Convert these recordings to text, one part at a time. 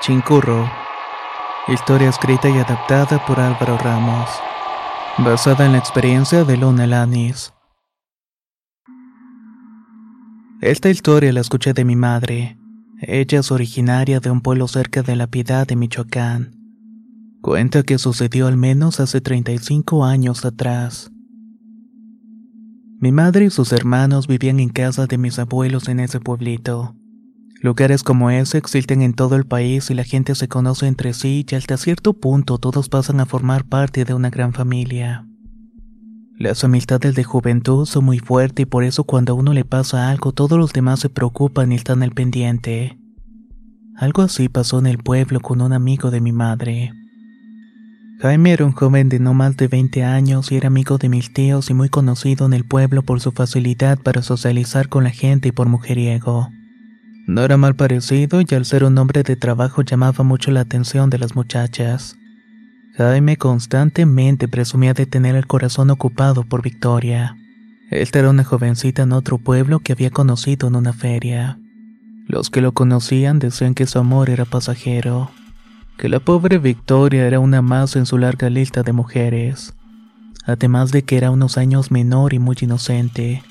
Chincurro. Historia escrita y adaptada por Álvaro Ramos. Basada en la experiencia de Luna Lanis. Esta historia la escuché de mi madre. Ella es originaria de un pueblo cerca de la Piedad de Michoacán. Cuenta que sucedió al menos hace 35 años atrás. Mi madre y sus hermanos vivían en casa de mis abuelos en ese pueblito. Lugares como ese existen en todo el país y la gente se conoce entre sí y hasta cierto punto todos pasan a formar parte de una gran familia. Las amistades de juventud son muy fuertes y por eso cuando a uno le pasa algo todos los demás se preocupan y están al pendiente. Algo así pasó en el pueblo con un amigo de mi madre. Jaime era un joven de no más de 20 años y era amigo de mis tíos y muy conocido en el pueblo por su facilidad para socializar con la gente y por mujeriego. No era mal parecido y al ser un hombre de trabajo llamaba mucho la atención de las muchachas. Jaime constantemente presumía de tener el corazón ocupado por Victoria. Esta era una jovencita en otro pueblo que había conocido en una feria. Los que lo conocían decían que su amor era pasajero, que la pobre Victoria era una más en su larga lista de mujeres, además de que era unos años menor y muy inocente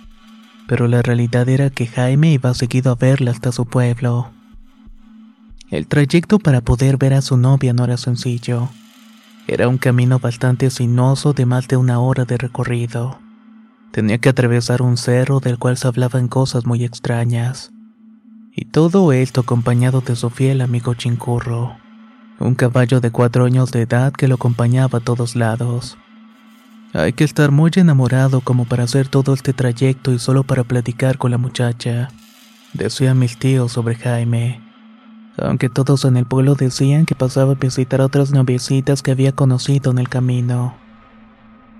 pero la realidad era que Jaime iba seguido a verla hasta su pueblo. El trayecto para poder ver a su novia no era sencillo. Era un camino bastante sinuoso de más de una hora de recorrido. Tenía que atravesar un cerro del cual se hablaban cosas muy extrañas. Y todo esto acompañado de su fiel amigo Chincurro, un caballo de cuatro años de edad que lo acompañaba a todos lados. Hay que estar muy enamorado como para hacer todo este trayecto y solo para platicar con la muchacha, decían mis tíos sobre Jaime. Aunque todos en el pueblo decían que pasaba a visitar a otras noviecitas que había conocido en el camino.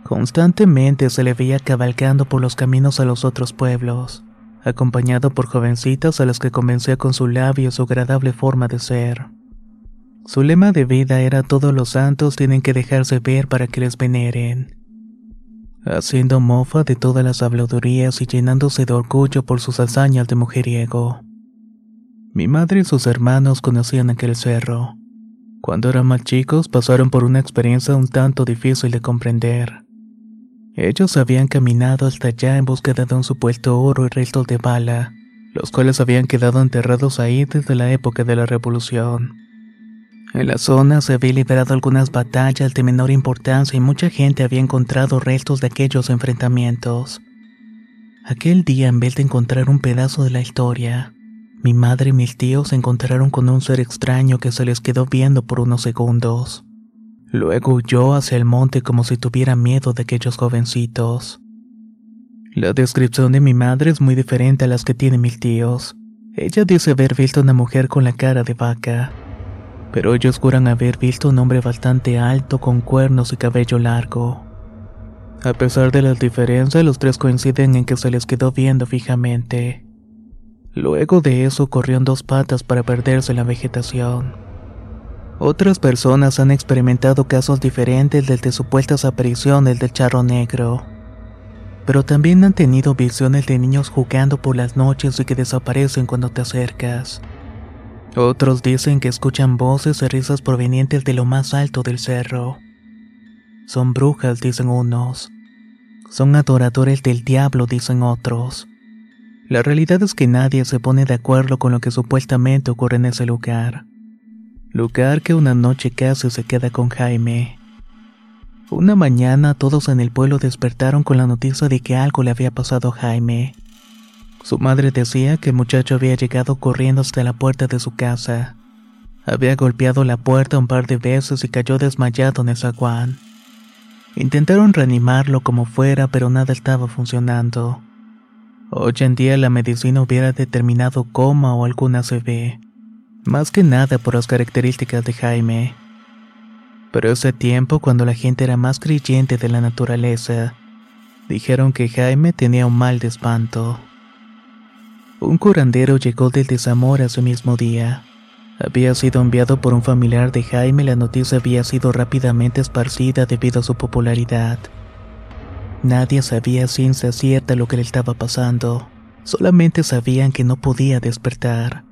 Constantemente se le veía cabalgando por los caminos a los otros pueblos, acompañado por jovencitas a las que convencía con su labio su agradable forma de ser. Su lema de vida era todos los santos tienen que dejarse ver para que les veneren haciendo mofa de todas las habladurías y llenándose de orgullo por sus hazañas de mujeriego. Mi madre y sus hermanos conocían aquel cerro. Cuando eran más chicos pasaron por una experiencia un tanto difícil de comprender. Ellos habían caminado hasta allá en búsqueda de un supuesto oro y restos de bala, los cuales habían quedado enterrados ahí desde la época de la Revolución. En la zona se había liberado algunas batallas de menor importancia y mucha gente había encontrado restos de aquellos enfrentamientos. Aquel día, en vez de encontrar un pedazo de la historia, mi madre y mis tíos se encontraron con un ser extraño que se les quedó viendo por unos segundos. Luego huyó hacia el monte como si tuviera miedo de aquellos jovencitos. La descripción de mi madre es muy diferente a las que tienen mis tíos. Ella dice haber visto una mujer con la cara de vaca pero ellos juran haber visto un hombre bastante alto con cuernos y cabello largo. A pesar de las diferencias, los tres coinciden en que se les quedó viendo fijamente. Luego de eso corrió en dos patas para perderse en la vegetación. Otras personas han experimentado casos diferentes desde supuestas apariciones del charro negro. Pero también han tenido visiones de niños jugando por las noches y que desaparecen cuando te acercas. Otros dicen que escuchan voces y risas provenientes de lo más alto del cerro. Son brujas, dicen unos. Son adoradores del diablo, dicen otros. La realidad es que nadie se pone de acuerdo con lo que supuestamente ocurre en ese lugar. Lugar que una noche casi se queda con Jaime. Una mañana todos en el pueblo despertaron con la noticia de que algo le había pasado a Jaime. Su madre decía que el muchacho había llegado corriendo hasta la puerta de su casa. Había golpeado la puerta un par de veces y cayó desmayado en el zaguán. Intentaron reanimarlo como fuera, pero nada estaba funcionando. Hoy en día la medicina hubiera determinado coma o alguna CB, más que nada por las características de Jaime. Pero ese tiempo, cuando la gente era más creyente de la naturaleza, dijeron que Jaime tenía un mal de espanto. Un curandero llegó del desamor ese mismo día. Había sido enviado por un familiar de Jaime la noticia había sido rápidamente esparcida debido a su popularidad. Nadie sabía ciencia cierta lo que le estaba pasando, solamente sabían que no podía despertar.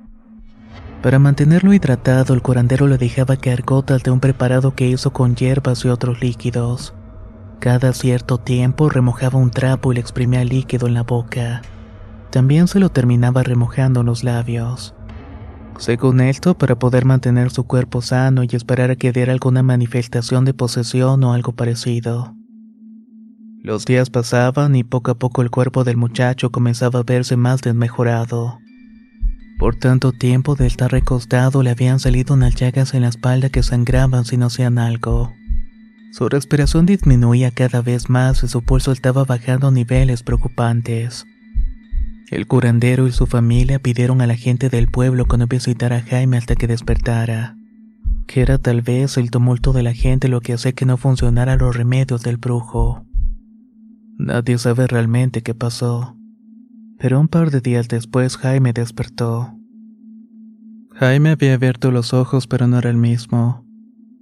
Para mantenerlo hidratado, el curandero le dejaba caer gotas de un preparado que hizo con hierbas y otros líquidos. Cada cierto tiempo remojaba un trapo y le exprimía líquido en la boca. También se lo terminaba remojando en los labios. Según esto, para poder mantener su cuerpo sano y esperar a que diera alguna manifestación de posesión o algo parecido. Los días pasaban y poco a poco el cuerpo del muchacho comenzaba a verse más desmejorado. Por tanto tiempo de estar recostado le habían salido unas llagas en la espalda que sangraban si no hacían algo. Su respiración disminuía cada vez más y su pulso estaba bajando a niveles preocupantes. El curandero y su familia pidieron a la gente del pueblo que no visitara a Jaime hasta que despertara, que era tal vez el tumulto de la gente lo que hacía que no funcionara los remedios del brujo. Nadie sabe realmente qué pasó. Pero un par de días después Jaime despertó. Jaime había abierto los ojos pero no era el mismo.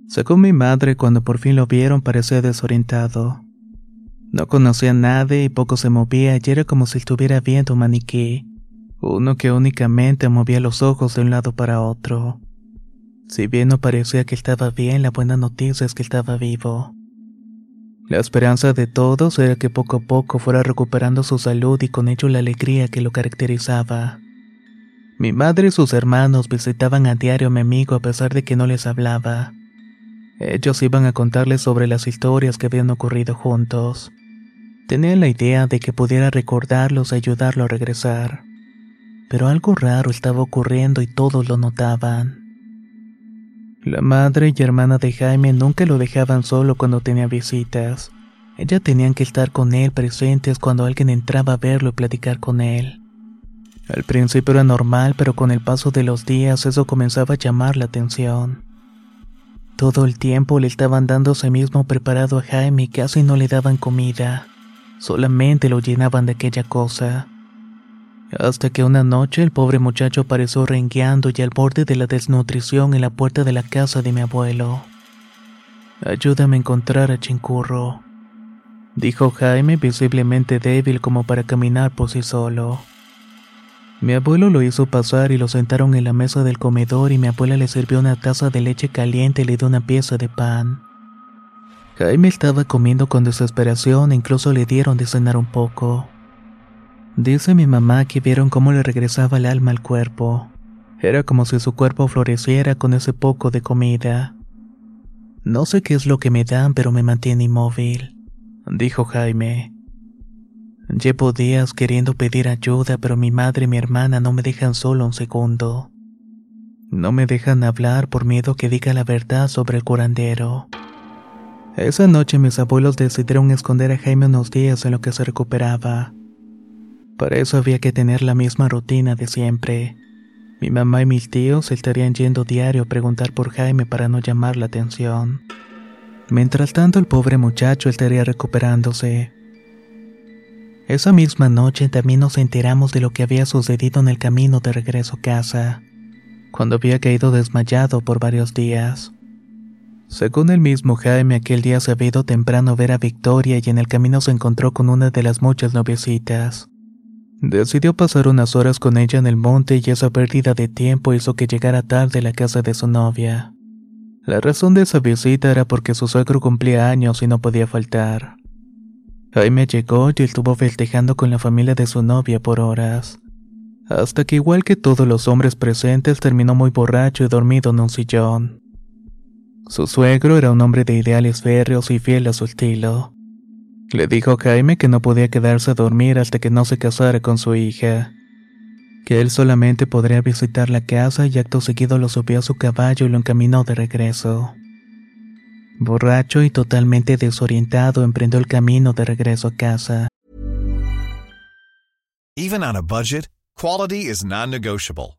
Según mi madre, cuando por fin lo vieron parecía desorientado. No conocía a nadie y poco se movía y era como si estuviera viendo un maniquí, uno que únicamente movía los ojos de un lado para otro. Si bien no parecía que estaba bien, la buena noticia es que estaba vivo. La esperanza de todos era que poco a poco fuera recuperando su salud y con ello la alegría que lo caracterizaba. Mi madre y sus hermanos visitaban a diario a mi amigo a pesar de que no les hablaba. Ellos iban a contarles sobre las historias que habían ocurrido juntos. Tenían la idea de que pudiera recordarlos y ayudarlo a regresar. Pero algo raro estaba ocurriendo y todos lo notaban. La madre y hermana de Jaime nunca lo dejaban solo cuando tenía visitas. Ellas tenían que estar con él presentes cuando alguien entraba a verlo y platicar con él. Al principio era normal, pero con el paso de los días eso comenzaba a llamar la atención. Todo el tiempo le estaban dando ese mismo preparado a Jaime y casi no le daban comida. Solamente lo llenaban de aquella cosa. Hasta que una noche el pobre muchacho apareció rengueando y al borde de la desnutrición en la puerta de la casa de mi abuelo. Ayúdame a encontrar a Chincurro, dijo Jaime visiblemente débil como para caminar por sí solo. Mi abuelo lo hizo pasar y lo sentaron en la mesa del comedor y mi abuela le sirvió una taza de leche caliente y le dio una pieza de pan. Jaime estaba comiendo con desesperación e incluso le dieron de cenar un poco. Dice mi mamá que vieron cómo le regresaba el alma al cuerpo. Era como si su cuerpo floreciera con ese poco de comida. No sé qué es lo que me dan, pero me mantiene inmóvil, dijo Jaime. Llevo días queriendo pedir ayuda, pero mi madre y mi hermana no me dejan solo un segundo. No me dejan hablar por miedo que diga la verdad sobre el curandero. Esa noche mis abuelos decidieron esconder a Jaime unos días en lo que se recuperaba. Para eso había que tener la misma rutina de siempre. Mi mamá y mis tíos estarían yendo diario a preguntar por Jaime para no llamar la atención. Mientras tanto el pobre muchacho estaría recuperándose. Esa misma noche también nos enteramos de lo que había sucedido en el camino de regreso a casa, cuando había caído desmayado por varios días. Según el mismo Jaime, aquel día se había ido temprano ver a Victoria y en el camino se encontró con una de las muchas noviecitas. Decidió pasar unas horas con ella en el monte y esa pérdida de tiempo hizo que llegara tarde a la casa de su novia. La razón de esa visita era porque su suegro cumplía años y no podía faltar. Jaime llegó y estuvo festejando con la familia de su novia por horas, hasta que igual que todos los hombres presentes terminó muy borracho y dormido en un sillón. Su suegro era un hombre de ideales férreos y fiel a su estilo. Le dijo Jaime que no podía quedarse a dormir hasta que no se casara con su hija, que él solamente podría visitar la casa y acto seguido lo subió a su caballo y lo encaminó de regreso. Borracho y totalmente desorientado emprendió el camino de regreso a casa. Even on a budget, quality is non-negotiable.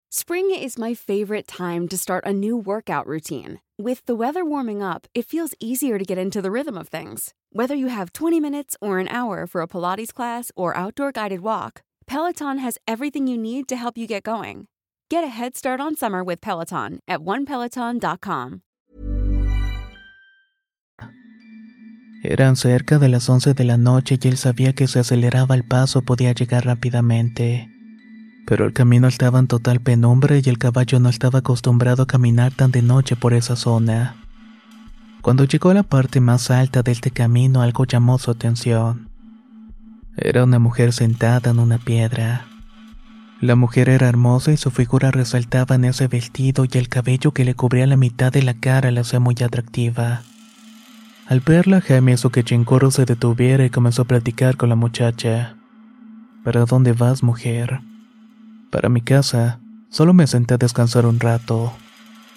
Spring is my favorite time to start a new workout routine. With the weather warming up, it feels easier to get into the rhythm of things. Whether you have 20 minutes or an hour for a Pilates class or outdoor guided walk, Peloton has everything you need to help you get going. Get a head start on summer with Peloton at onepeloton.com. Eran cerca de las 11 de la noche y él sabía que si aceleraba el paso podía llegar rápidamente. Pero el camino estaba en total penumbra y el caballo no estaba acostumbrado a caminar tan de noche por esa zona. Cuando llegó a la parte más alta de este camino algo llamó su atención. Era una mujer sentada en una piedra. La mujer era hermosa y su figura resaltaba en ese vestido y el cabello que le cubría la mitad de la cara la hacía muy atractiva. Al verla, Jaime hizo que Chincoro se detuviera y comenzó a platicar con la muchacha. ¿Para dónde vas, mujer? Para mi casa. Solo me senté a descansar un rato.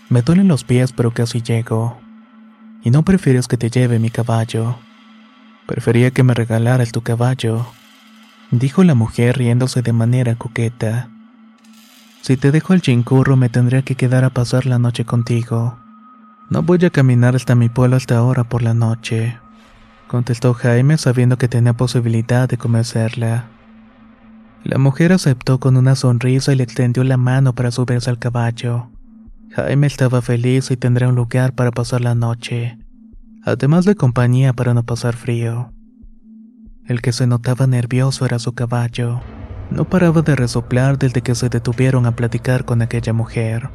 Me duelen los pies, pero casi llego. ¿Y no prefieres que te lleve mi caballo? Prefería que me regalaras tu caballo, dijo la mujer riéndose de manera coqueta. Si te dejo el chincurro me tendría que quedar a pasar la noche contigo. No voy a caminar hasta mi pueblo hasta ahora por la noche, contestó Jaime sabiendo que tenía posibilidad de convencerla. La mujer aceptó con una sonrisa y le extendió la mano para subirse al caballo. Jaime estaba feliz y tendría un lugar para pasar la noche, además de compañía para no pasar frío. El que se notaba nervioso era su caballo. No paraba de resoplar desde que se detuvieron a platicar con aquella mujer.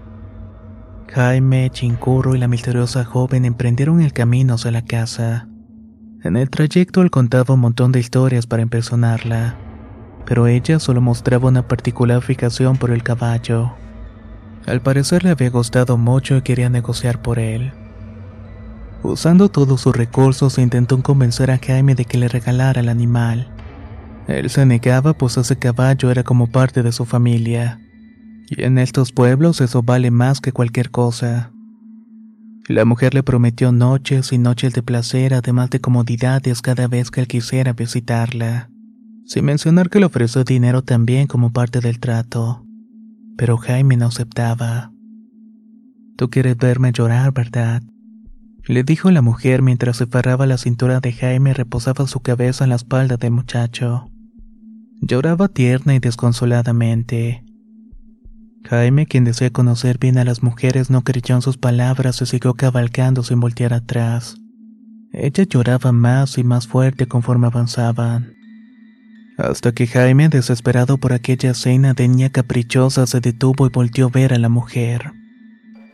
Jaime, Chincurro y la misteriosa joven emprendieron el camino hacia la casa. En el trayecto él contaba un montón de historias para impresionarla, pero ella solo mostraba una particular fijación por el caballo. Al parecer le había gustado mucho y quería negociar por él. Usando todos sus recursos intentó convencer a Jaime de que le regalara el animal. Él se negaba pues ese caballo era como parte de su familia. Y en estos pueblos eso vale más que cualquier cosa. La mujer le prometió noches y noches de placer, además de comodidades cada vez que él quisiera visitarla. Sin mencionar que le ofreció dinero también como parte del trato. Pero Jaime no aceptaba. Tú quieres verme llorar, ¿verdad? Le dijo la mujer mientras se ferraba la cintura de Jaime y reposaba su cabeza en la espalda del muchacho. Lloraba tierna y desconsoladamente. Jaime, quien desea conocer bien a las mujeres, no creyó en sus palabras y siguió cabalgando sin voltear atrás. Ella lloraba más y más fuerte conforme avanzaban. Hasta que Jaime, desesperado por aquella cena de niña caprichosa, se detuvo y volteó a ver a la mujer.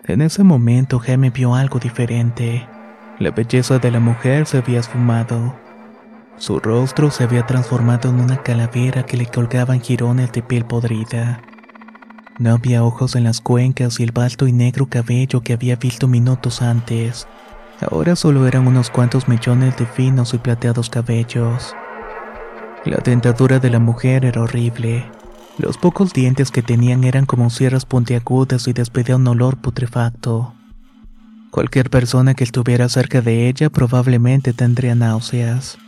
En ese momento Jaime vio algo diferente. La belleza de la mujer se había esfumado. Su rostro se había transformado en una calavera que le colgaban jirones de piel podrida. No había ojos en las cuencas y el vasto y negro cabello que había visto minutos antes. Ahora solo eran unos cuantos millones de finos y plateados cabellos. La dentadura de la mujer era horrible. Los pocos dientes que tenían eran como sierras puntiagudas y despedía un olor putrefacto. Cualquier persona que estuviera cerca de ella probablemente tendría náuseas.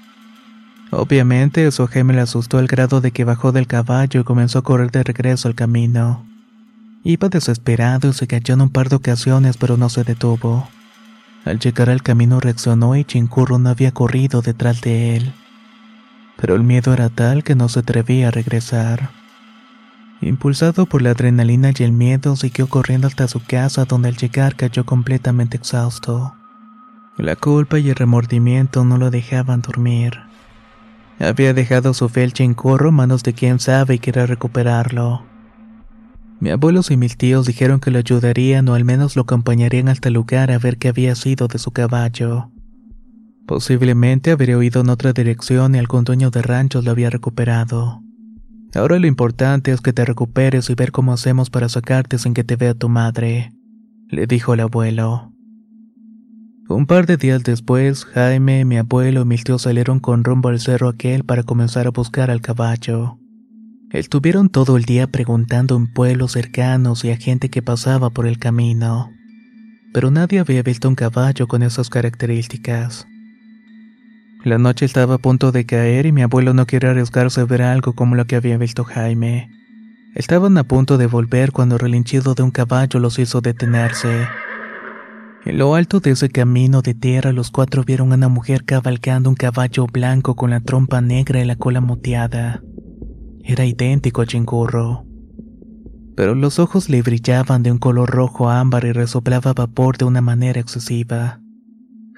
Obviamente a Jaime le asustó al grado de que bajó del caballo y comenzó a correr de regreso al camino. Iba desesperado y se cayó en un par de ocasiones pero no se detuvo. Al llegar al camino reaccionó y Chincurro no había corrido detrás de él. Pero el miedo era tal que no se atrevía a regresar. Impulsado por la adrenalina y el miedo, siguió corriendo hasta su casa donde al llegar cayó completamente exhausto. La culpa y el remordimiento no lo dejaban dormir. Había dejado su felche en corro manos de quien sabe y quería recuperarlo. Mi abuelos y mis tíos dijeron que lo ayudarían o al menos lo acompañarían hasta el lugar a ver qué había sido de su caballo. Posiblemente habría huido en otra dirección y algún dueño de ranchos lo había recuperado. Ahora lo importante es que te recuperes y ver cómo hacemos para sacarte sin que te vea tu madre, le dijo el abuelo. Un par de días después, Jaime, mi abuelo y mis tíos salieron con rumbo al cerro aquel para comenzar a buscar al caballo. Estuvieron todo el día preguntando en pueblos cercanos y a gente que pasaba por el camino, pero nadie había visto un caballo con esas características. La noche estaba a punto de caer y mi abuelo no quería arriesgarse a ver algo como lo que había visto Jaime. Estaban a punto de volver cuando el relinchido de un caballo los hizo detenerse. En lo alto de ese camino de tierra los cuatro vieron a una mujer cabalgando un caballo blanco con la trompa negra y la cola moteada. Era idéntico a Chingurro. Pero los ojos le brillaban de un color rojo ámbar y resoplaba vapor de una manera excesiva.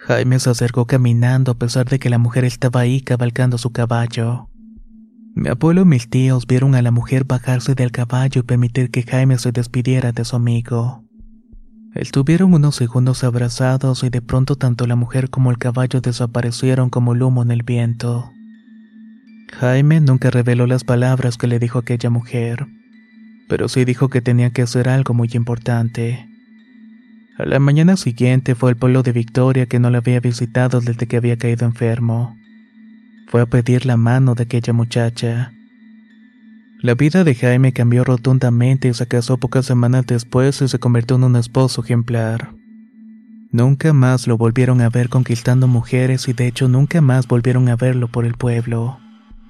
Jaime se acercó caminando a pesar de que la mujer estaba ahí cabalgando su caballo. Mi abuelo y mis tíos vieron a la mujer bajarse del caballo y permitir que Jaime se despidiera de su amigo. Estuvieron unos segundos abrazados y de pronto tanto la mujer como el caballo desaparecieron como el humo en el viento. Jaime nunca reveló las palabras que le dijo aquella mujer, pero sí dijo que tenía que hacer algo muy importante. A la mañana siguiente fue al pueblo de Victoria que no la había visitado desde que había caído enfermo. Fue a pedir la mano de aquella muchacha. La vida de Jaime cambió rotundamente y se casó pocas semanas después y se convirtió en un esposo ejemplar. Nunca más lo volvieron a ver conquistando mujeres y de hecho nunca más volvieron a verlo por el pueblo.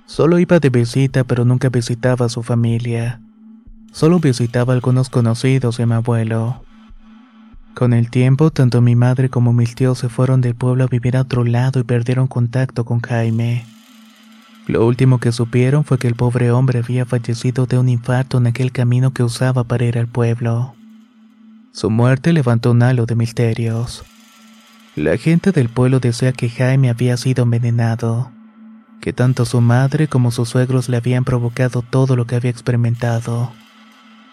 Solo iba de visita pero nunca visitaba a su familia. Solo visitaba a algunos conocidos de mi abuelo. Con el tiempo, tanto mi madre como mis tíos se fueron del pueblo a vivir a otro lado y perdieron contacto con Jaime. Lo último que supieron fue que el pobre hombre había fallecido de un infarto en aquel camino que usaba para ir al pueblo. Su muerte levantó un halo de misterios. La gente del pueblo decía que Jaime había sido envenenado, que tanto su madre como sus suegros le habían provocado todo lo que había experimentado.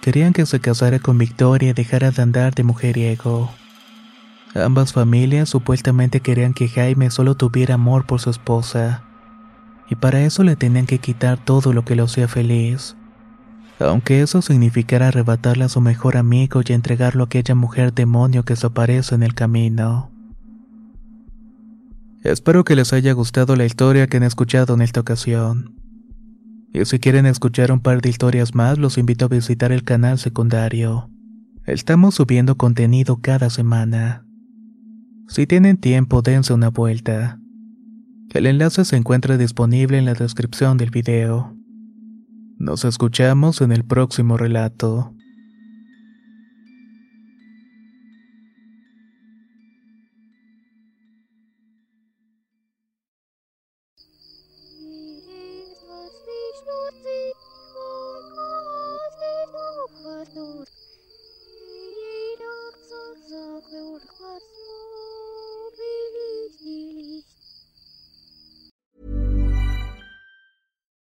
Querían que se casara con Victoria y dejara de andar de mujeriego. Ambas familias supuestamente querían que Jaime solo tuviera amor por su esposa, y para eso le tenían que quitar todo lo que lo hacía feliz, aunque eso significara arrebatarle a su mejor amigo y entregarlo a aquella mujer demonio que se en el camino. Espero que les haya gustado la historia que han escuchado en esta ocasión. Y si quieren escuchar un par de historias más, los invito a visitar el canal secundario. Estamos subiendo contenido cada semana. Si tienen tiempo, dense una vuelta. El enlace se encuentra disponible en la descripción del video. Nos escuchamos en el próximo relato.